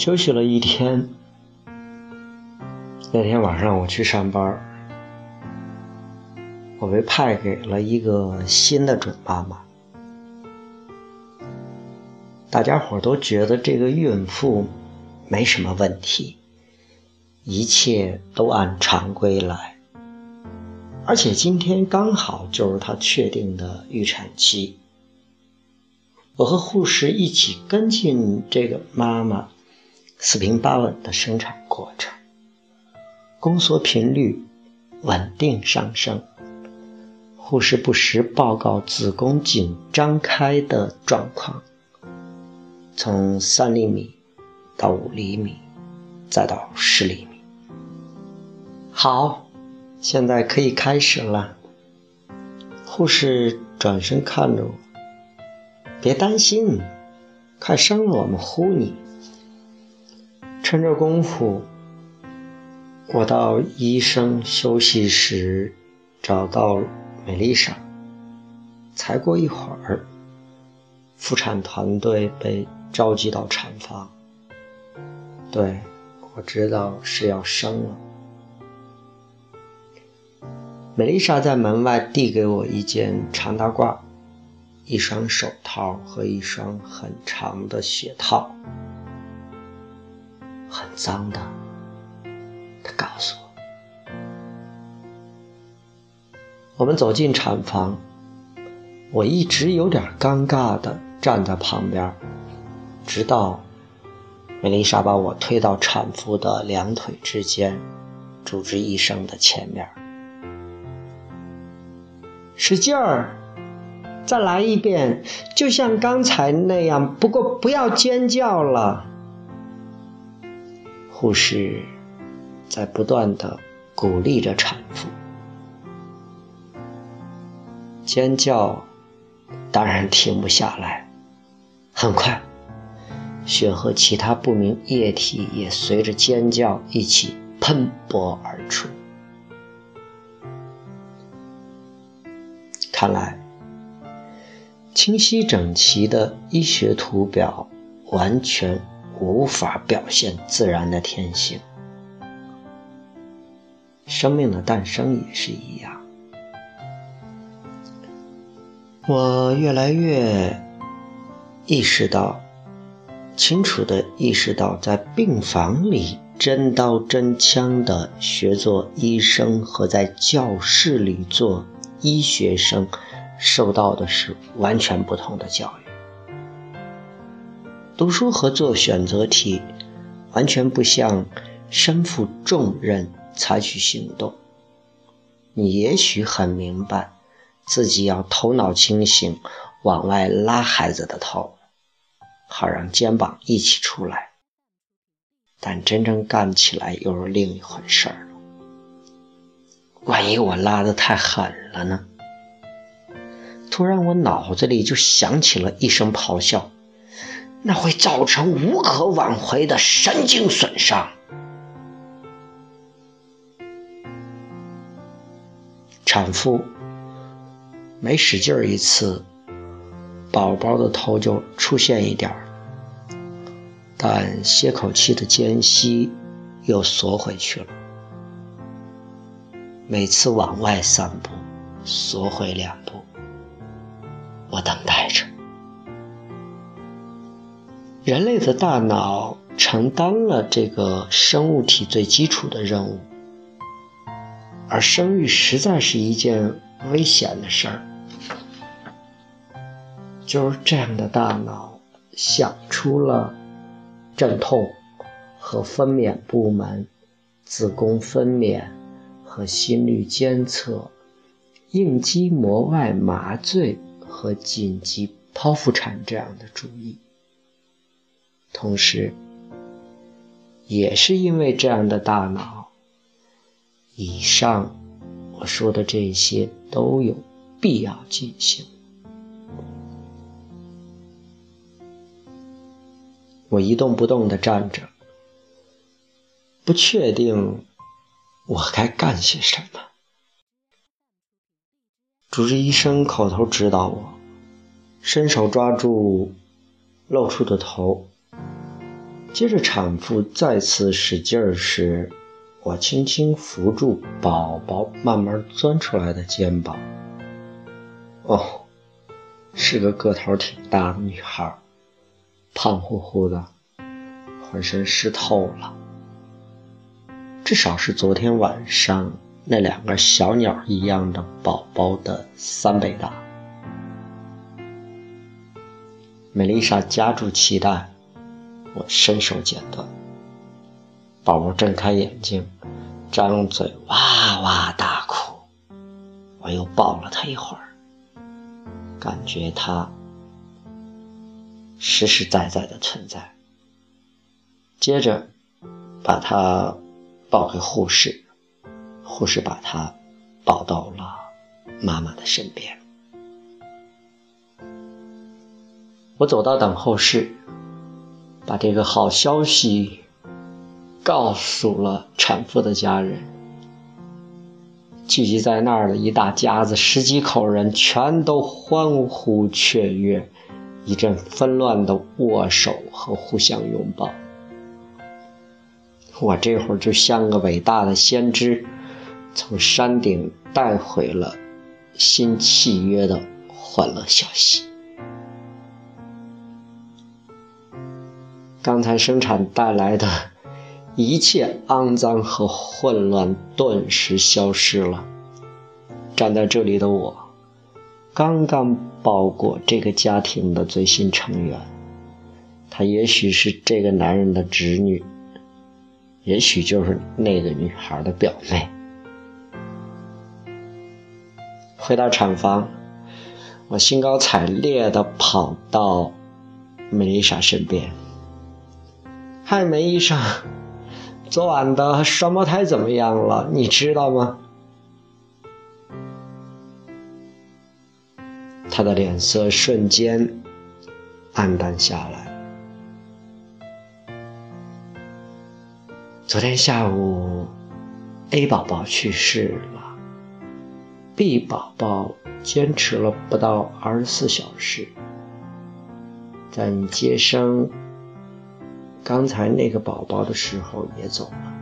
休息了一天。那天晚上我去上班，我被派给了一个新的准妈妈。大家伙都觉得这个孕妇没什么问题，一切都按常规来。而且今天刚好就是她确定的预产期。我和护士一起跟进这个妈妈四平八稳的生产过程。宫缩频率稳定上升，护士不时报告子宫颈张开的状况，从三厘米到五厘米，再到十厘米。好，现在可以开始了。护士转身看着我，别担心，快生了我们呼你。趁这功夫。我到医生休息室找到美丽莎，才过一会儿，妇产团队被召集到产房。对，我知道是要生了。美丽莎在门外递给我一件长大褂、一双手套和一双很长的鞋套，很脏的。他告诉我，我们走进产房，我一直有点尴尬的站在旁边，直到梅丽莎把我推到产妇的两腿之间，主治医生的前面，使劲儿，再来一遍，就像刚才那样，不过不要尖叫了，护士。在不断的鼓励着产妇，尖叫当然停不下来。很快，血和其他不明液体也随着尖叫一起喷薄而出。看来，清晰整齐的医学图表完全无法表现自然的天性。生命的诞生也是一样。我越来越意识到，清楚的意识到，在病房里真刀真枪的学做医生和在教室里做医学生，受到的是完全不同的教育。读书和做选择题，完全不像身负重任。采取行动，你也许很明白，自己要头脑清醒，往外拉孩子的头，好让肩膀一起出来。但真正干起来又是另一回事儿了。万一我拉的太狠了呢？突然，我脑子里就响起了一声咆哮，那会造成无可挽回的神经损伤。产妇每使劲儿一次，宝宝的头就出现一点儿，但歇口气的间隙又缩回去了。每次往外三步，缩回两步，我等待着。人类的大脑承担了这个生物体最基础的任务。而生育实在是一件危险的事儿，就是这样的大脑想出了镇痛和分娩部门、子宫分娩和心率监测、应激膜外麻醉和紧急剖腹产这样的主意，同时，也是因为这样的大脑。以上我说的这些都有必要进行。我一动不动地站着，不确定我该干些什么。主治医生口头指导我，伸手抓住露出的头，接着产妇再次使劲儿时，我轻轻扶住宝宝慢慢钻出来的肩膀。哦，是个个头挺大的女孩，胖乎乎的，浑身湿透了，至少是昨天晚上那两个小鸟一样的宝宝的三倍大。美丽莎夹住脐带。我伸手剪断，宝宝睁开眼睛，张嘴哇哇大哭。我又抱了他一会儿，感觉他实实在在的存在。接着把他抱给护士，护士把他抱到了妈妈的身边。我走到等候室。把这个好消息告诉了产妇的家人，聚集在那儿的一大家子十几口人全都欢呼雀跃，一阵纷乱的握手和互相拥抱。我这会儿就像个伟大的先知，从山顶带回了新契约的欢乐消息。刚才生产带来的一切肮脏和混乱顿时消失了。站在这里的我，刚刚抱过这个家庭的最新成员，她也许是这个男人的侄女，也许就是那个女孩的表妹。回到产房，我兴高采烈地跑到梅丽莎身边。嗨，梅医生，昨晚的双胞胎怎么样了？你知道吗？他的脸色瞬间暗淡下来。昨天下午，A 宝宝去世了，B 宝宝坚持了不到二十四小时，在接生。刚才那个宝宝的时候也走了。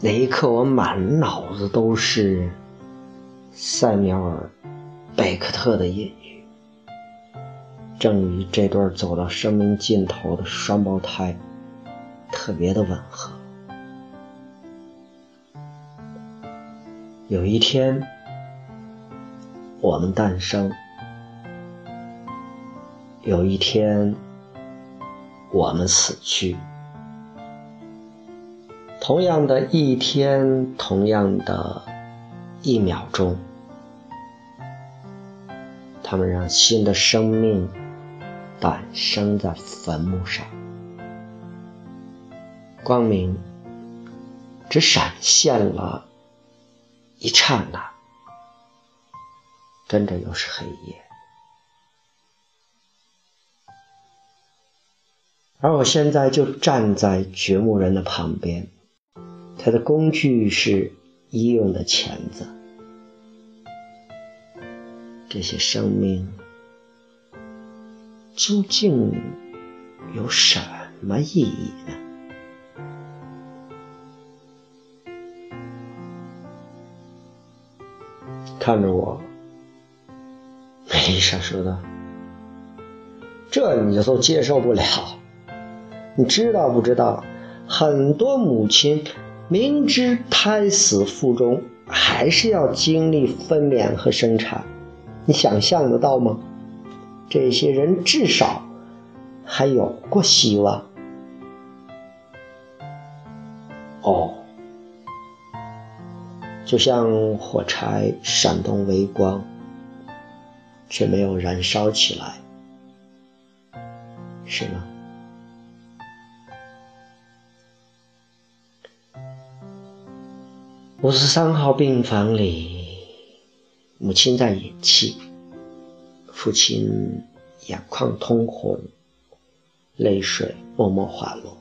那一刻，我满脑子都是塞缪尔·贝克特的隐喻，正与这对走到生命尽头的双胞胎特别的吻合。有一天，我们诞生。有一天，我们死去。同样的一天，同样的一秒钟，他们让新的生命诞生在坟墓上。光明只闪现了一刹那，跟着又是黑夜。而我现在就站在掘墓人的旁边，他的工具是医用的钳子。这些生命究竟有什么意义呢？看着我，梅丽莎说道：“这你就都接受不了。”你知道不知道，很多母亲明知胎死腹中，还是要经历分娩和生产。你想象得到吗？这些人至少还有过希望。哦，就像火柴闪动微光，却没有燃烧起来，是吗？五十三号病房里，母亲在咽气，父亲眼眶通红，泪水默默滑落。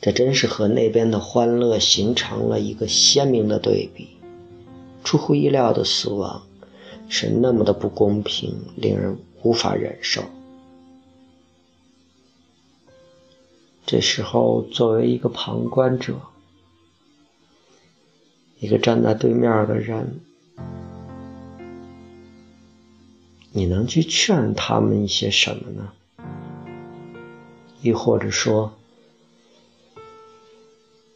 这真是和那边的欢乐形成了一个鲜明的对比。出乎意料的死亡，是那么的不公平，令人无法忍受。这时候，作为一个旁观者，一个站在对面的人，你能去劝他们一些什么呢？亦或者说，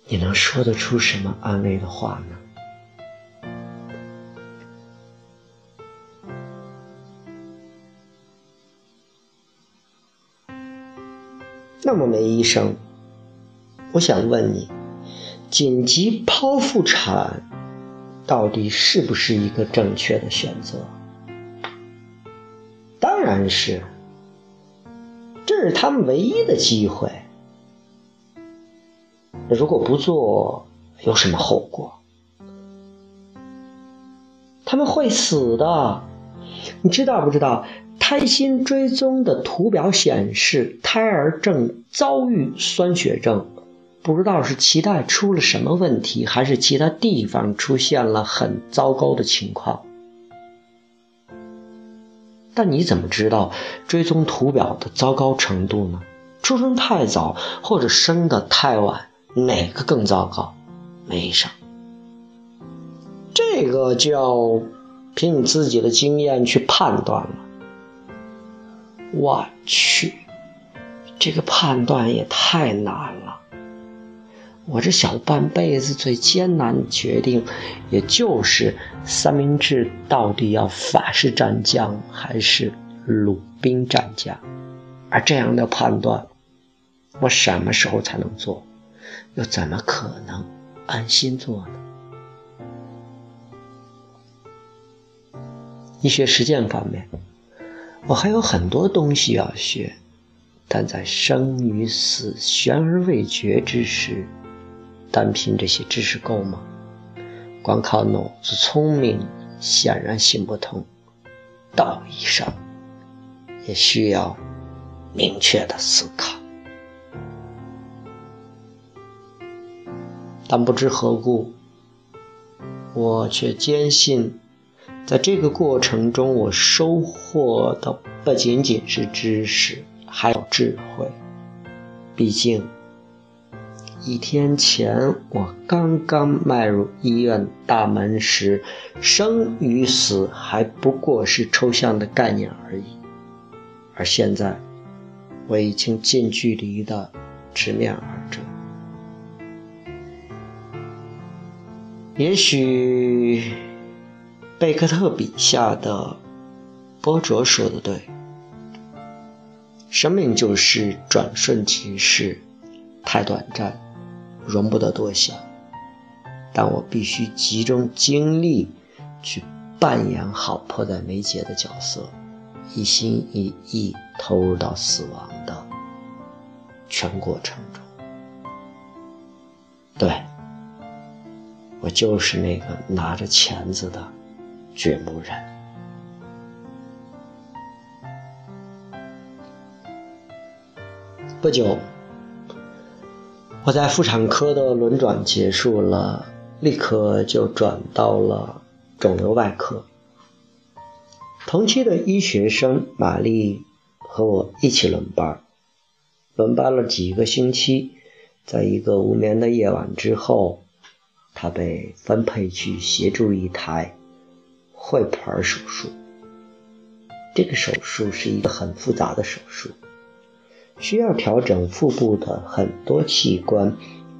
你能说得出什么安慰的话呢？那么，梅医生，我想问你，紧急剖腹产到底是不是一个正确的选择？当然是，这是他们唯一的机会。如果不做，有什么后果？他们会死的，你知道不知道？胎心追踪的图表显示，胎儿正遭遇酸血症，不知道是脐带出了什么问题，还是其他地方出现了很糟糕的情况。但你怎么知道追踪图表的糟糕程度呢？出生太早或者生的太晚，哪个更糟糕？没上，这个就要凭你自己的经验去判断了。我去，这个判断也太难了。我这小半辈子最艰难的决定，也就是三明治到底要法式蘸酱还是鲁冰蘸酱。而这样的判断，我什么时候才能做？又怎么可能安心做呢？医学实践方面。我还有很多东西要学，但在生与死悬而未决之时，单凭这些知识够吗？光靠脑子聪明显然行不通。道义上也需要明确的思考。但不知何故，我却坚信。在这个过程中，我收获的不仅仅是知识，还有智慧。毕竟，一天前我刚刚迈入医院大门时，生与死还不过是抽象的概念而已，而现在，我已经近距离的直面而至。也许。贝克特笔下的波卓说的对，生命就是转瞬即逝，太短暂，容不得多想。但我必须集中精力去扮演好迫在眉睫的角色，一心一意投入到死亡的全过程中。对，我就是那个拿着钳子的。掘墓人。不久，我在妇产科的轮转结束了，立刻就转到了肿瘤外科。同期的医学生玛丽和我一起轮班，轮班了几个星期，在一个无眠的夜晚之后，她被分配去协助一台。会盘手术，这个手术是一个很复杂的手术，需要调整腹部的很多器官，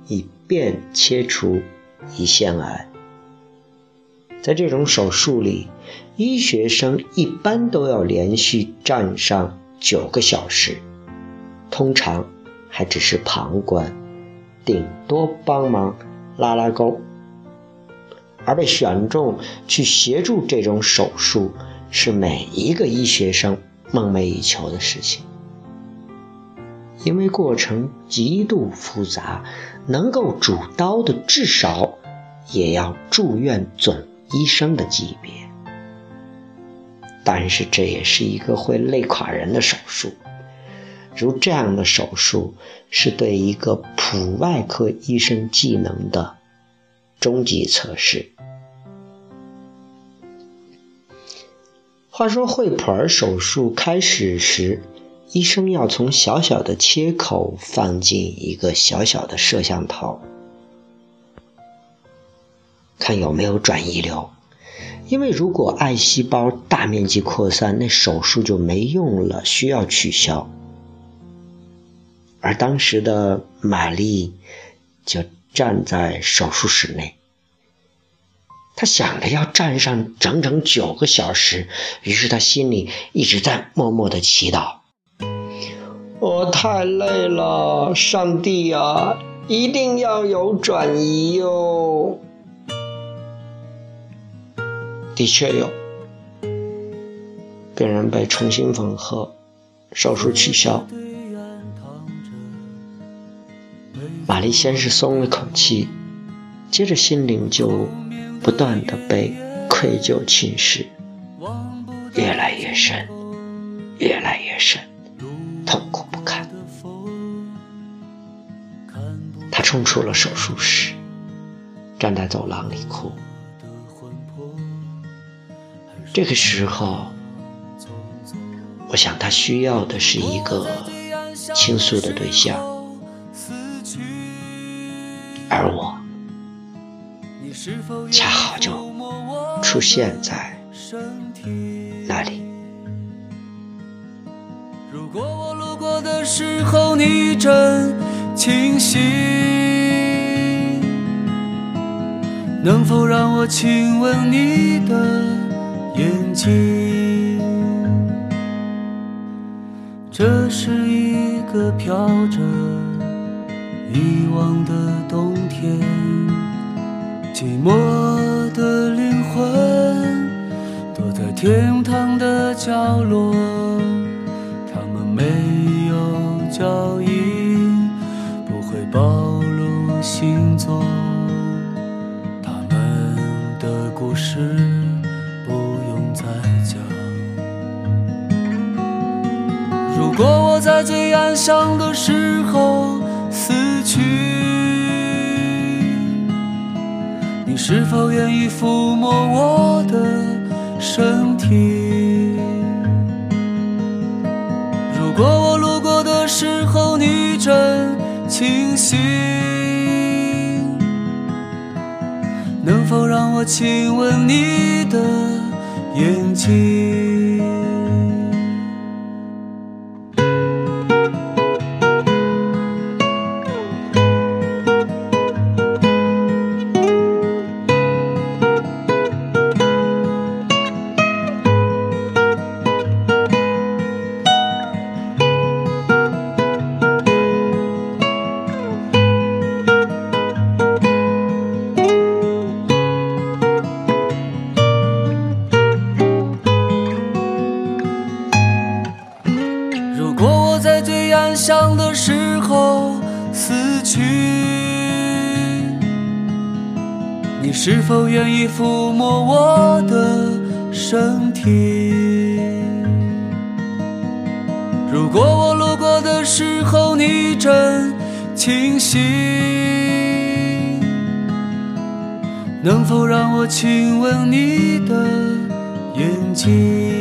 以便切除胰腺癌。在这种手术里，医学生一般都要连续站上九个小时，通常还只是旁观，顶多帮忙拉拉钩。而被选中去协助这种手术，是每一个医学生梦寐以求的事情。因为过程极度复杂，能够主刀的至少也要住院总医生的级别。但是这也是一个会累垮人的手术。如这样的手术，是对一个普外科医生技能的。终极测试。话说惠普尔手术开始时，医生要从小小的切口放进一个小小的摄像头，看有没有转移瘤。因为如果癌细胞大面积扩散，那手术就没用了，需要取消。而当时的玛丽就站在手术室内，她想着要站上整整九个小时，于是她心里一直在默默的祈祷：“我太累了，上帝呀，一定要有转移哟！”的确有，病人被重新缝合，手术取消。玛丽先是松了口气，接着心灵就不断的被愧疚侵蚀，越来越深，越来越深，痛苦不堪。他冲出了手术室，站在走廊里哭。这个时候，我想他需要的是一个倾诉的对象，而我恰好就出现在你正清醒，能否让我亲吻你的？眼睛，这是一个飘着遗忘的冬天，寂寞的灵魂躲在天堂的角落，脚印，不会暴露行踪，他们的故事不用再讲。如果我在最安详的时候死去，你是否愿意抚摸我的身体？清醒，能否让我亲吻你的眼睛？抚摸我的身体？如果我路过的时候你正清醒，能否让我亲吻你的眼睛？